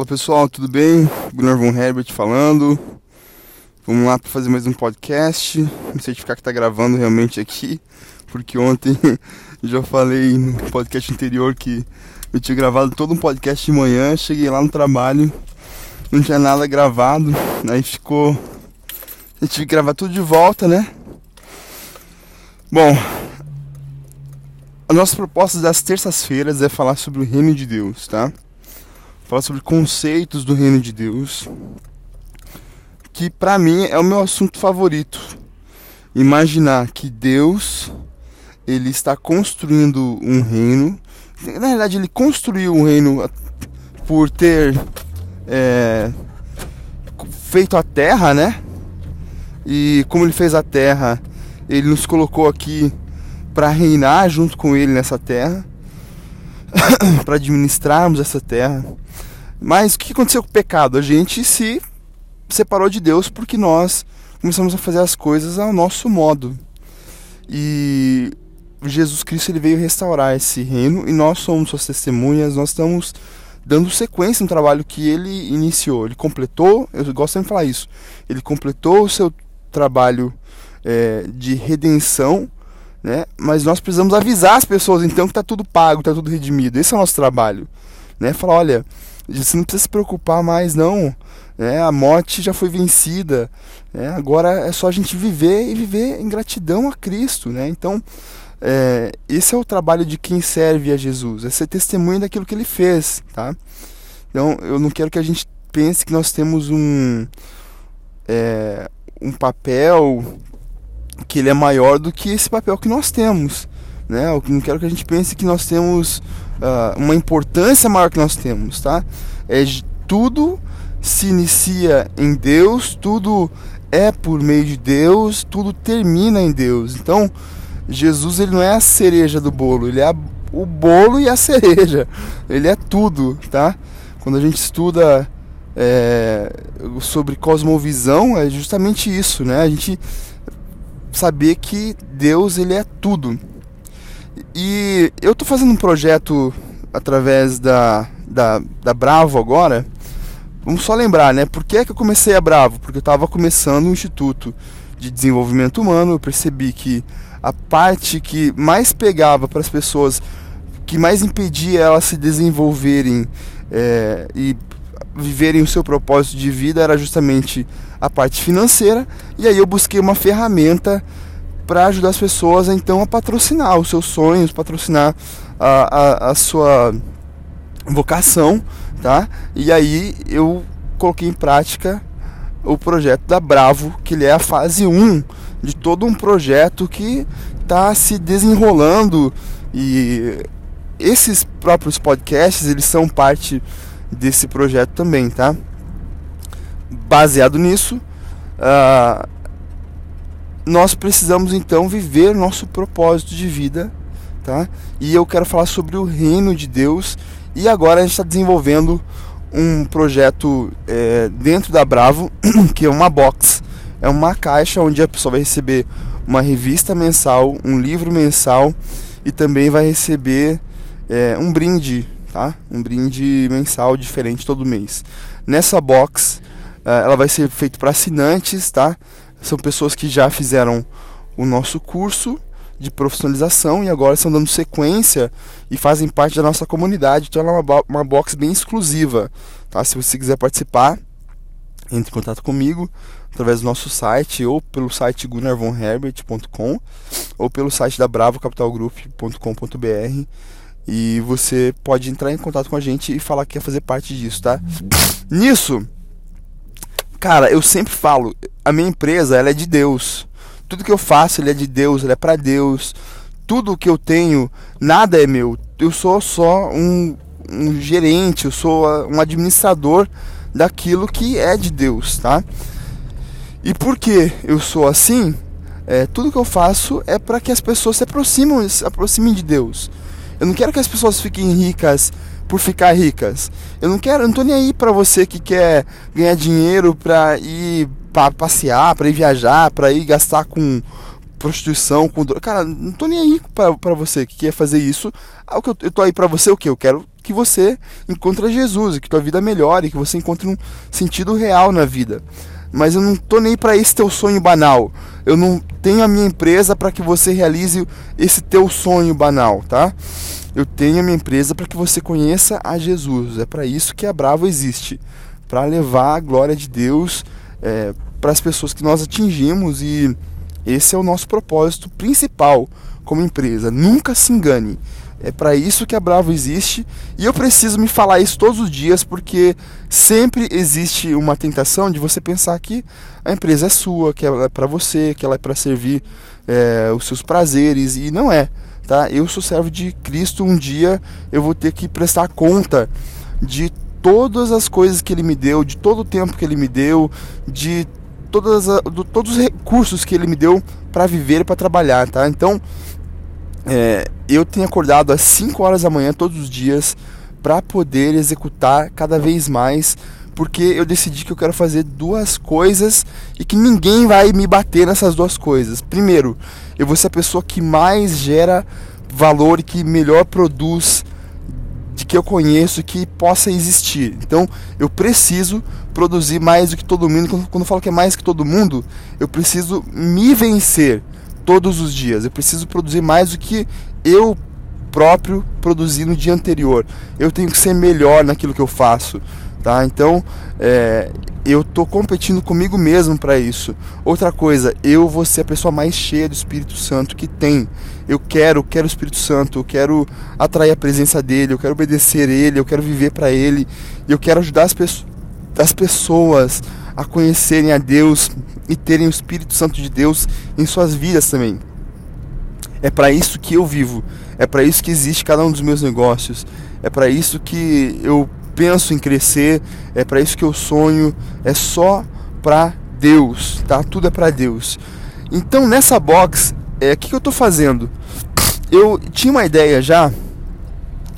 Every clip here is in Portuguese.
Fala pessoal, tudo bem? Gunnar von Herbert falando. Vamos lá para fazer mais um podcast. Me certificar que está gravando realmente aqui, porque ontem já falei no podcast anterior que eu tinha gravado todo um podcast de manhã. Cheguei lá no trabalho, não tinha nada gravado, aí ficou. Eu tive que gravar tudo de volta, né? Bom, a nossa proposta das terças-feiras é falar sobre o reino de Deus, tá? Falar sobre conceitos do reino de Deus, que para mim é o meu assunto favorito. Imaginar que Deus ele está construindo um reino. Na verdade, ele construiu um reino por ter é, feito a terra, né? E como ele fez a terra, ele nos colocou aqui para reinar junto com ele nessa terra, para administrarmos essa terra. Mas o que aconteceu com o pecado? A gente se separou de Deus porque nós começamos a fazer as coisas ao nosso modo. E Jesus Cristo ele veio restaurar esse reino e nós somos suas testemunhas, nós estamos dando sequência no trabalho que ele iniciou. Ele completou, eu gosto sempre de falar isso, ele completou o seu trabalho é, de redenção, né? mas nós precisamos avisar as pessoas então que está tudo pago, está tudo redimido. Esse é o nosso trabalho. Né? Falar, olha, você não precisa se preocupar mais, não. É, a morte já foi vencida. É, agora é só a gente viver e viver em gratidão a Cristo. Né? Então, é, esse é o trabalho de quem serve a Jesus, é ser testemunha daquilo que ele fez. Tá? Então, eu não quero que a gente pense que nós temos um, é, um papel que ele é maior do que esse papel que nós temos. Né? Eu não quero que a gente pense que nós temos uh, uma importância maior que nós temos, tá? É tudo se inicia em Deus, tudo é por meio de Deus, tudo termina em Deus. Então, Jesus ele não é a cereja do bolo, ele é o bolo e a cereja. Ele é tudo, tá? Quando a gente estuda é, sobre cosmovisão, é justamente isso, né? A gente saber que Deus ele é tudo. E eu tô fazendo um projeto através da, da, da Bravo agora. Vamos só lembrar, né? Por que, é que eu comecei a Bravo? Porque eu estava começando um instituto de desenvolvimento humano. Eu percebi que a parte que mais pegava para as pessoas, que mais impedia elas se desenvolverem é, e viverem o seu propósito de vida era justamente a parte financeira. E aí eu busquei uma ferramenta para ajudar as pessoas então a patrocinar os seus sonhos, patrocinar a, a, a sua vocação, tá? E aí eu coloquei em prática o projeto da Bravo, que ele é a fase 1 de todo um projeto que está se desenrolando e esses próprios podcasts, eles são parte desse projeto também, tá? Baseado nisso, uh, nós precisamos então viver nosso propósito de vida, tá? E eu quero falar sobre o reino de Deus e agora a gente está desenvolvendo um projeto é, dentro da Bravo, que é uma box, é uma caixa onde a pessoa vai receber uma revista mensal, um livro mensal e também vai receber é, um brinde, tá? Um brinde mensal diferente todo mês. Nessa box, é, ela vai ser feita para assinantes, tá? São pessoas que já fizeram o nosso curso de profissionalização e agora estão dando sequência e fazem parte da nossa comunidade. Então ela é uma, uma box bem exclusiva. Tá? Se você quiser participar, entre em contato comigo através do nosso site ou pelo site gunnarvonherbert.com ou pelo site da bravocapitalgroup.com.br e você pode entrar em contato com a gente e falar que quer fazer parte disso, tá? Nisso, Cara, eu sempre falo, a minha empresa ela é de Deus. Tudo que eu faço ele é de Deus, ele é para Deus. Tudo que eu tenho, nada é meu. Eu sou só um, um gerente, eu sou um administrador daquilo que é de Deus, tá? E por que eu sou assim? É, tudo que eu faço é para que as pessoas se aproximem, se aproximem de Deus. Eu não quero que as pessoas fiquem ricas por ficar ricas. Eu não quero, eu não tô nem aí para você que quer ganhar dinheiro para ir para passear, para ir viajar, para ir gastar com prostituição, com cara, não tô nem aí para você que quer fazer isso. Ah, eu tô aí para você o que? Eu quero que você encontre Jesus, que tua vida melhore, que você encontre um sentido real na vida. Mas eu não tô nem para esse teu sonho banal. Eu não tenho a minha empresa para que você realize esse teu sonho banal, tá? Eu tenho a minha empresa para que você conheça a Jesus. É para isso que a Bravo existe, para levar a glória de Deus é, para as pessoas que nós atingimos e esse é o nosso propósito principal como empresa. Nunca se engane. É para isso que a Bravo existe e eu preciso me falar isso todos os dias porque sempre existe uma tentação de você pensar que a empresa é sua, que ela é para você, que ela é para servir é, os seus prazeres e não é. Tá? Eu sou servo de Cristo. Um dia eu vou ter que prestar conta de todas as coisas que Ele me deu, de todo o tempo que Ele me deu, de todas a, do, todos os recursos que Ele me deu para viver e para trabalhar, tá? Então é, eu tenho acordado às 5 horas da manhã todos os dias para poder executar cada vez mais, porque eu decidi que eu quero fazer duas coisas e que ninguém vai me bater nessas duas coisas. Primeiro, eu vou ser a pessoa que mais gera valor e que melhor produz de que eu conheço que possa existir. Então, eu preciso produzir mais do que todo mundo. Quando, eu falo que é mais que todo mundo, eu preciso me vencer todos os dias. Eu preciso produzir mais do que eu próprio produzi no dia anterior. Eu tenho que ser melhor naquilo que eu faço, tá? Então, é, eu tô competindo comigo mesmo para isso. Outra coisa, eu vou ser a pessoa mais cheia do Espírito Santo que tem. Eu quero, quero o Espírito Santo, eu quero atrair a presença dele, eu quero obedecer ele, eu quero viver para ele, eu quero ajudar as, as pessoas a conhecerem a Deus e terem o Espírito Santo de Deus em suas vidas também. É para isso que eu vivo, é para isso que existe cada um dos meus negócios, é para isso que eu penso em crescer, é para isso que eu sonho, é só para Deus, tá? Tudo é para Deus. Então nessa box, é o que, que eu estou fazendo? Eu tinha uma ideia já,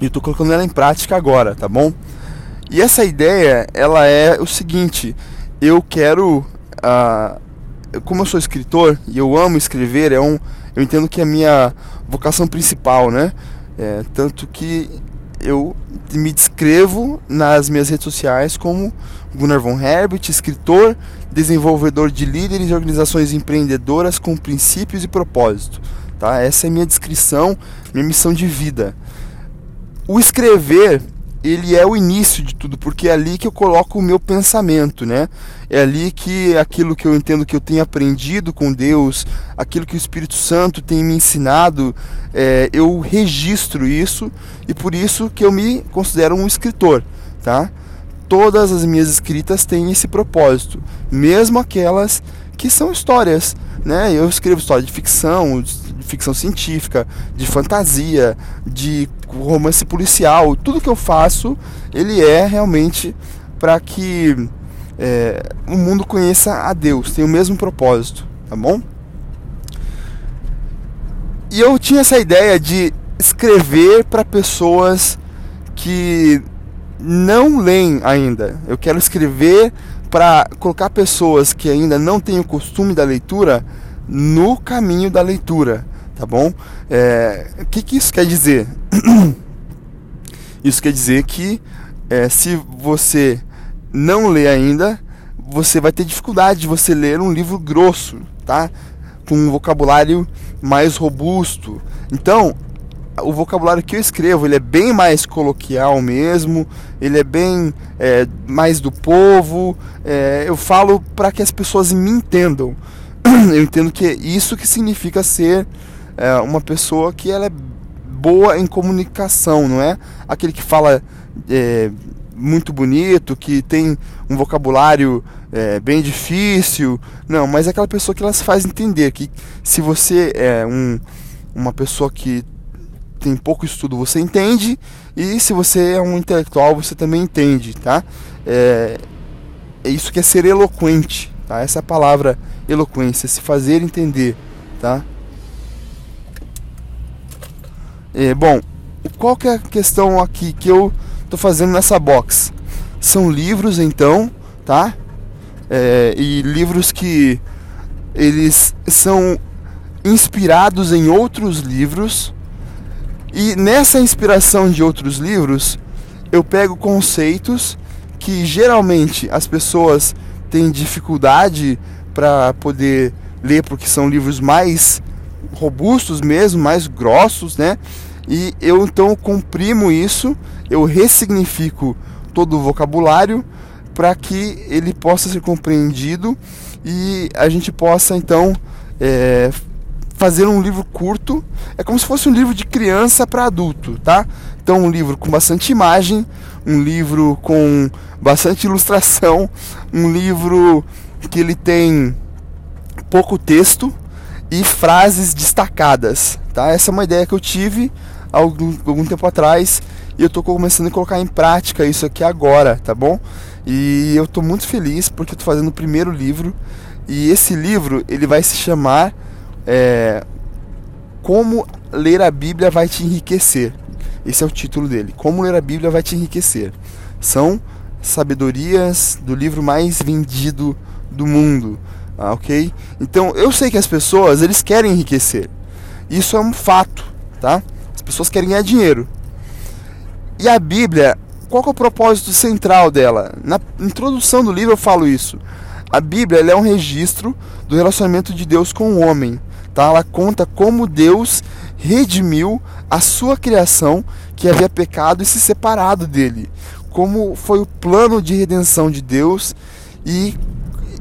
e estou colocando ela em prática agora, tá bom? E essa ideia, ela é o seguinte: eu quero, uh, como eu sou escritor e eu amo escrever, é um, eu entendo que é a minha vocação principal, né? É, tanto que eu me descrevo nas minhas redes sociais como Gunnar von Herbert, escritor, desenvolvedor de líderes e organizações empreendedoras com princípios e propósito. Tá? Essa é minha descrição, minha missão de vida. O escrever ele é o início de tudo, porque é ali que eu coloco o meu pensamento, né? É ali que aquilo que eu entendo que eu tenho aprendido com Deus, aquilo que o Espírito Santo tem me ensinado, é, eu registro isso e por isso que eu me considero um escritor, tá? Todas as minhas escritas têm esse propósito, mesmo aquelas que são histórias, né? Eu escrevo história de ficção, ficção científica, de fantasia, de romance policial. Tudo que eu faço, ele é realmente para que é, o mundo conheça a Deus, tem o mesmo propósito, tá bom? E eu tinha essa ideia de escrever para pessoas que não leem ainda. Eu quero escrever para colocar pessoas que ainda não têm o costume da leitura no caminho da leitura tá bom? É, o que, que isso quer dizer? isso quer dizer que é, se você não lê ainda, você vai ter dificuldade de você ler um livro grosso, tá? Com um vocabulário mais robusto. Então, o vocabulário que eu escrevo ele é bem mais coloquial mesmo, ele é bem é, mais do povo. É, eu falo para que as pessoas me entendam. Eu entendo que é isso que significa ser é, uma pessoa que ela é boa em comunicação, não é aquele que fala é, muito bonito, que tem um vocabulário é, bem difícil, não, mas é aquela pessoa que ela se faz entender que se você é um, uma pessoa que tem pouco estudo, você entende, e se você é um intelectual, você também entende, tá? É, é isso que é ser eloquente, tá? Essa é palavra eloquência, se fazer entender, tá? É, bom, qual que é a questão aqui que eu tô fazendo nessa box? São livros então, tá? É, e livros que eles são inspirados em outros livros e nessa inspiração de outros livros eu pego conceitos que geralmente as pessoas têm dificuldade para poder ler porque são livros mais robustos mesmo, mais grossos, né? E eu então comprimo isso, eu ressignifico todo o vocabulário para que ele possa ser compreendido e a gente possa então é, fazer um livro curto. É como se fosse um livro de criança para adulto, tá? Então um livro com bastante imagem, um livro com bastante ilustração, um livro que ele tem pouco texto e frases destacadas, tá? Essa é uma ideia que eu tive algum, algum tempo atrás e eu estou começando a colocar em prática isso aqui agora, tá bom? E eu estou muito feliz porque estou fazendo o primeiro livro e esse livro ele vai se chamar é, Como ler a Bíblia vai te enriquecer. Esse é o título dele. Como ler a Bíblia vai te enriquecer. São sabedorias do livro mais vendido do mundo, ah, ok? Então eu sei que as pessoas eles querem enriquecer. Isso é um fato, tá? As pessoas querem ganhar dinheiro. E a Bíblia, qual é o propósito central dela? Na introdução do livro eu falo isso. A Bíblia é um registro do relacionamento de Deus com o homem. Tá? Ela conta como Deus redimiu a sua criação que havia pecado e se separado dele. Como foi o plano de redenção de Deus e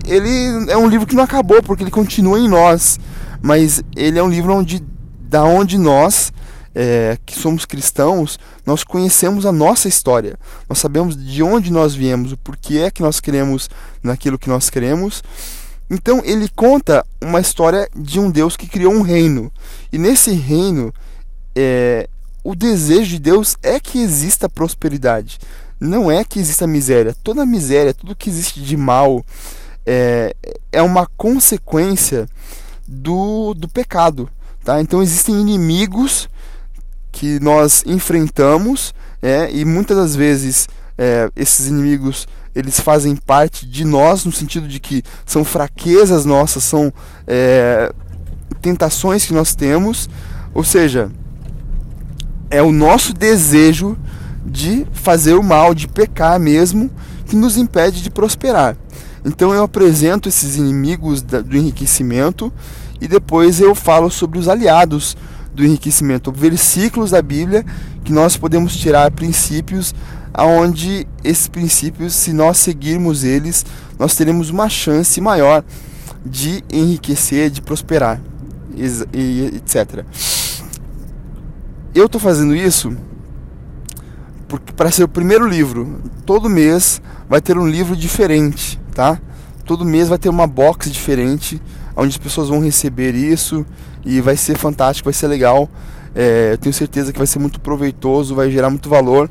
ele é um livro que não acabou porque ele continua em nós, mas ele é um livro onde da onde nós é, que somos cristãos, nós conhecemos a nossa história. Nós sabemos de onde nós viemos, o porquê é que nós queremos naquilo que nós queremos. Então ele conta uma história de um Deus que criou um reino. E nesse reino, é, o desejo de Deus é que exista prosperidade. Não é que exista miséria. Toda miséria, tudo que existe de mal, é, é uma consequência do, do pecado. Tá? Então existem inimigos que nós enfrentamos é, e muitas das vezes é, esses inimigos eles fazem parte de nós no sentido de que são fraquezas nossas, são é, tentações que nós temos, ou seja, é o nosso desejo de fazer o mal, de pecar mesmo, que nos impede de prosperar. Então eu apresento esses inimigos do enriquecimento e depois eu falo sobre os aliados do enriquecimento, versículos da Bíblia que nós podemos tirar princípios aonde esses princípios, se nós seguirmos eles, nós teremos uma chance maior de enriquecer, de prosperar, etc. Eu estou fazendo isso para ser o primeiro livro. Todo mês vai ter um livro diferente, tá? Todo mês vai ter uma box diferente, onde as pessoas vão receber isso e vai ser fantástico, vai ser legal. É, eu tenho certeza que vai ser muito proveitoso, vai gerar muito valor.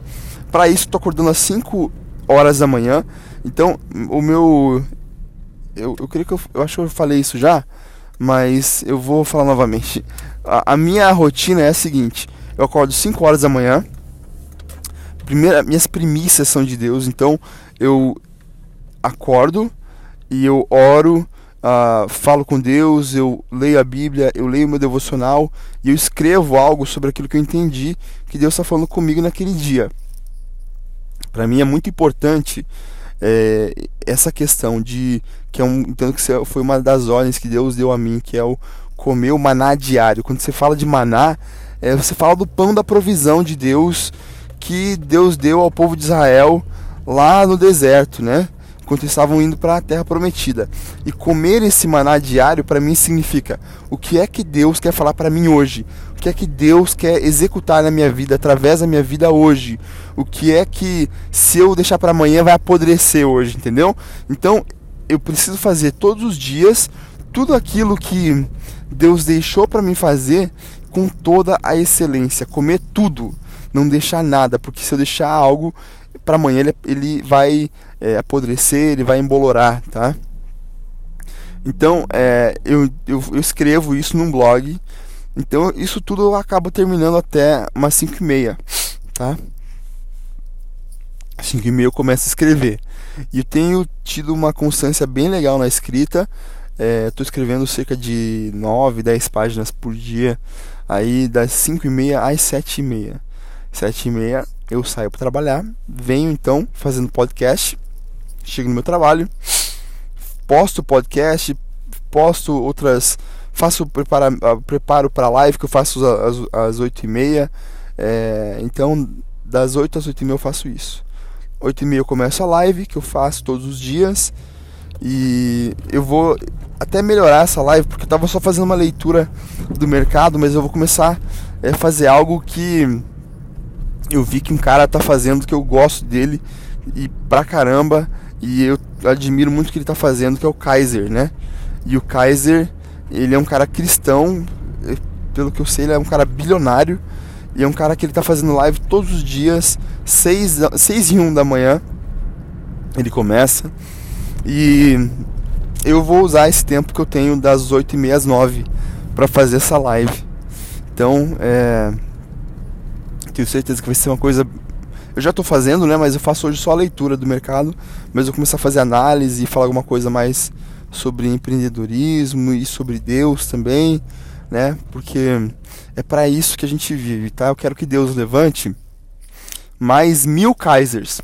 Para isso, estou acordando às 5 horas da manhã. Então, o meu. Eu, eu creio que eu, eu acho que eu falei isso já, mas eu vou falar novamente. A, a minha rotina é a seguinte: eu acordo 5 horas da manhã. Primeira, minhas primícias são de Deus, então eu acordo e eu oro uh, falo com Deus, eu leio a Bíblia, eu leio meu devocional e eu escrevo algo sobre aquilo que eu entendi que Deus está falando comigo naquele dia. Para mim é muito importante é, essa questão de que é um entendo que foi uma das ordens que Deus deu a mim, que é o comer o maná diário. Quando você fala de maná, é, você fala do pão da provisão de Deus que Deus deu ao povo de Israel lá no deserto, né? Enquanto estavam indo para a terra prometida. E comer esse maná diário para mim significa o que é que Deus quer falar para mim hoje? O que é que Deus quer executar na minha vida, através da minha vida hoje? O que é que se eu deixar para amanhã vai apodrecer hoje, entendeu? Então, eu preciso fazer todos os dias tudo aquilo que Deus deixou para mim fazer com toda a excelência, comer tudo, não deixar nada, porque se eu deixar algo para amanhã ele, ele vai é, apodrecer, ele vai embolorar, tá? Então, é, eu, eu, eu, escrevo isso num blog. Então, isso tudo eu acabo terminando até umas 5 e meia, tá? 5 e meia eu começo a escrever. E eu tenho tido uma constância bem legal na escrita. É, escrevendo cerca de 9, 10 páginas por dia. Aí das 5 e meia às 7 e meia. 7 e meia eu saio para trabalhar, venho então fazendo podcast, chego no meu trabalho, posto podcast, posto outras, faço prepara, ah, preparo para live que eu faço às, às 8 e meia, é, então das 8 às 8 e meia eu faço isso. 8 e meia eu começo a live que eu faço todos os dias e eu vou até melhorar essa live porque eu tava só fazendo uma leitura do mercado, mas eu vou começar a é, fazer algo que eu vi que um cara tá fazendo que eu gosto dele e pra caramba e eu admiro muito o que ele tá fazendo, que é o Kaiser, né? E o Kaiser, ele é um cara cristão, pelo que eu sei, ele é um cara bilionário e é um cara que ele tá fazendo live todos os dias, 6, 6 e 1 da manhã. Ele começa. E eu vou usar esse tempo que eu tenho das 8 e meia às 9 para fazer essa live. Então, é, tenho certeza que vai ser uma coisa. Eu já estou fazendo, né? Mas eu faço hoje só a leitura do mercado. Mas eu começar a fazer análise e falar alguma coisa mais sobre empreendedorismo e sobre Deus também, né? Porque é para isso que a gente vive, tá? Eu quero que Deus levante mais mil Kaisers,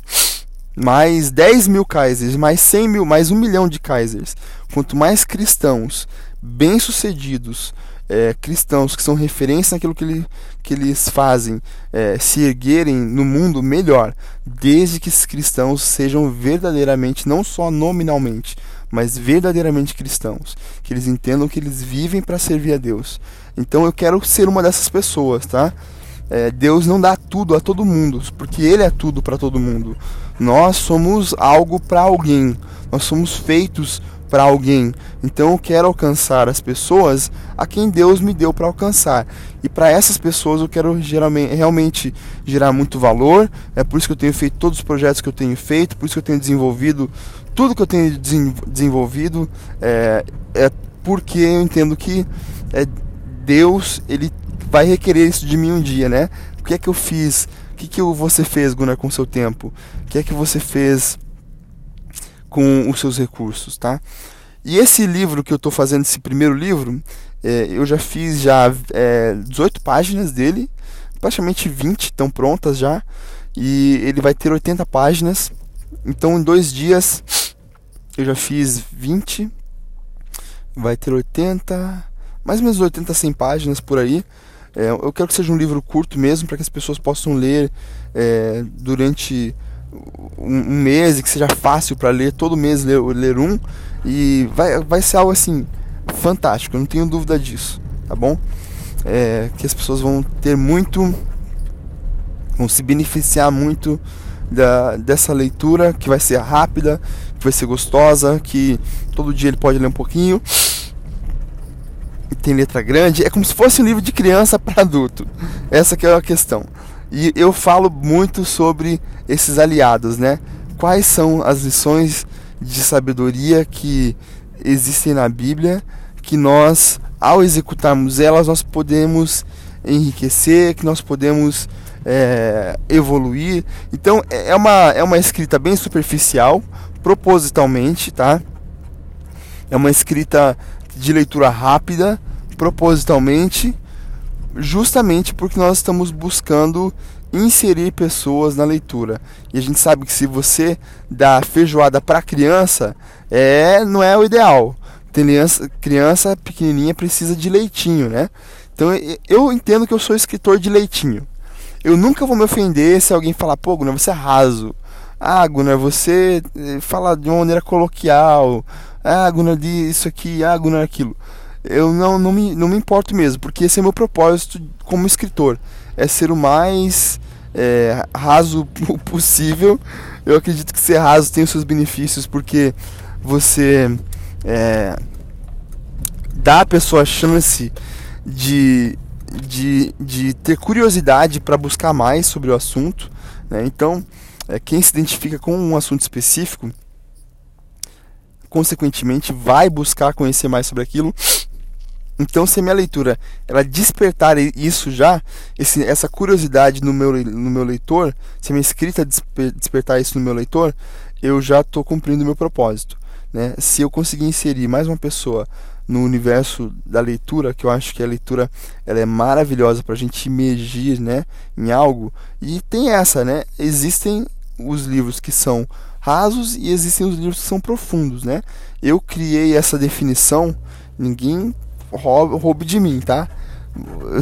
mais 10 mil Kaisers, mais 100 mil, mais um milhão de Kaisers. Quanto mais cristãos bem-sucedidos, é, cristãos que são referência naquilo que, ele, que eles fazem é, se erguerem no mundo, melhor. Desde que esses cristãos sejam verdadeiramente, não só nominalmente, mas verdadeiramente cristãos. Que eles entendam que eles vivem para servir a Deus. Então eu quero ser uma dessas pessoas, tá? É, Deus não dá tudo a todo mundo, porque Ele é tudo para todo mundo. Nós somos algo para alguém, nós somos feitos para alguém. Então eu quero alcançar as pessoas a quem Deus me deu para alcançar. E para essas pessoas eu quero geralmente, realmente gerar muito valor. É por isso que eu tenho feito todos os projetos que eu tenho feito, por isso que eu tenho desenvolvido tudo que eu tenho desenvolvido. É, é porque eu entendo que é, Deus ele vai requerer isso de mim um dia, né? O que é que eu fiz? O que, que você fez, Gunnar, com seu tempo? O que é que você fez com os seus recursos, tá? E esse livro que eu estou fazendo, esse primeiro livro, é, eu já fiz já é, 18 páginas dele, praticamente 20 estão prontas já, e ele vai ter 80 páginas. Então, em dois dias, eu já fiz 20, vai ter 80, mais ou menos 80, 100 páginas por aí. É, eu quero que seja um livro curto mesmo, para que as pessoas possam ler é, durante um, mês, e que seja fácil para ler, todo mês ler, ler um. E vai, vai ser algo assim, fantástico, não tenho dúvida disso, tá bom? É, que as pessoas vão ter muito, vão se beneficiar muito da, dessa leitura, que vai ser rápida, que vai ser gostosa, que todo dia ele pode ler um pouquinho tem letra grande, é como se fosse um livro de criança para adulto. Essa que é a questão. E eu falo muito sobre esses aliados, né? Quais são as lições de sabedoria que existem na Bíblia que nós, ao executarmos elas, nós podemos enriquecer, que nós podemos é, evoluir. Então é uma, é uma escrita bem superficial, propositalmente, tá? É uma escrita de leitura rápida, propositalmente, justamente porque nós estamos buscando inserir pessoas na leitura. E a gente sabe que se você dá feijoada para criança, é não é o ideal. Criança, criança pequenininha precisa de leitinho, né? Então eu entendo que eu sou escritor de leitinho. Eu nunca vou me ofender se alguém falar, pô, Gunnar, você é raso. Ah, Gunnar, você eh, fala de uma maneira coloquial. Ah, Gunnar, isso aqui, ah, Gunnar, aquilo eu não, não, me, não me importo mesmo, porque esse é o meu propósito como escritor. É ser o mais é, raso possível. Eu acredito que ser raso tem os seus benefícios, porque você é, dá à pessoa a chance de, de, de ter curiosidade para buscar mais sobre o assunto. Né? Então, é, quem se identifica com um assunto específico, consequentemente, vai buscar conhecer mais sobre aquilo então, se a minha leitura ela despertar isso já, esse, essa curiosidade no meu, no meu leitor, se a minha escrita desper, despertar isso no meu leitor, eu já estou cumprindo o meu propósito. Né? Se eu conseguir inserir mais uma pessoa no universo da leitura, que eu acho que a leitura ela é maravilhosa para a gente imergir né, em algo. E tem essa, né? Existem os livros que são rasos e existem os livros que são profundos, né? Eu criei essa definição, ninguém roube, roube de mim, tá?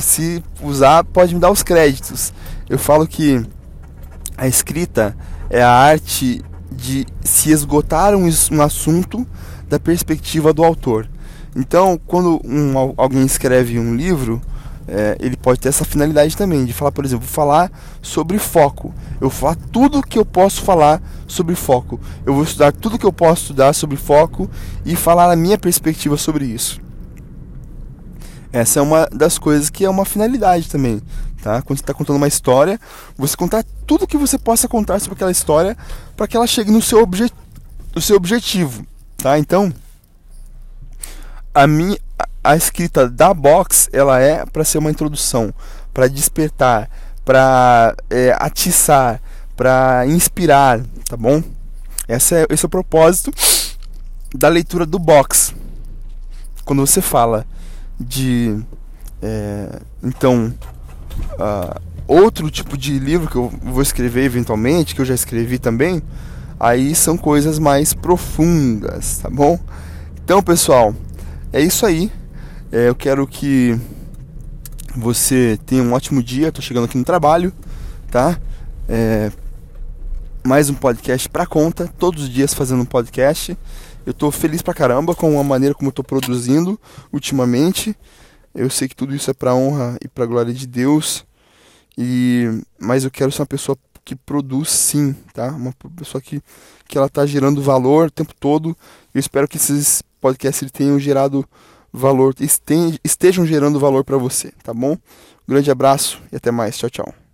Se usar, pode me dar os créditos. Eu falo que a escrita é a arte de se esgotar um, um assunto da perspectiva do autor. Então, quando um, alguém escreve um livro, é, ele pode ter essa finalidade também, de falar, por exemplo, falar sobre foco. Eu vou falar tudo que eu posso falar sobre foco. Eu vou estudar tudo que eu posso estudar sobre foco e falar a minha perspectiva sobre isso. Essa é uma das coisas que é uma finalidade também, tá? Quando você está contando uma história, você contar tudo que você possa contar sobre aquela história para que ela chegue no seu, obje no seu objetivo, tá? Então, a minha a escrita da box ela é para ser uma introdução, para despertar, para é, atiçar, para inspirar, tá bom? Esse é, esse é o propósito da leitura do box. Quando você fala de é, então uh, outro tipo de livro que eu vou escrever eventualmente, que eu já escrevi também, aí são coisas mais profundas, tá bom? Então, pessoal, é isso aí. É, eu quero que você tenha um ótimo dia. Tô chegando aqui no trabalho, tá? É, mais um podcast pra conta, todos os dias fazendo um podcast. Eu tô feliz pra caramba com a maneira como eu tô produzindo ultimamente. Eu sei que tudo isso é pra honra e pra glória de Deus. E mas eu quero ser uma pessoa que produz sim, tá? Uma pessoa que que ela tá gerando valor o tempo todo. Eu espero que esses podcasts tenham gerado valor, estejam gerando valor para você, tá bom? Um grande abraço e até mais. Tchau, tchau.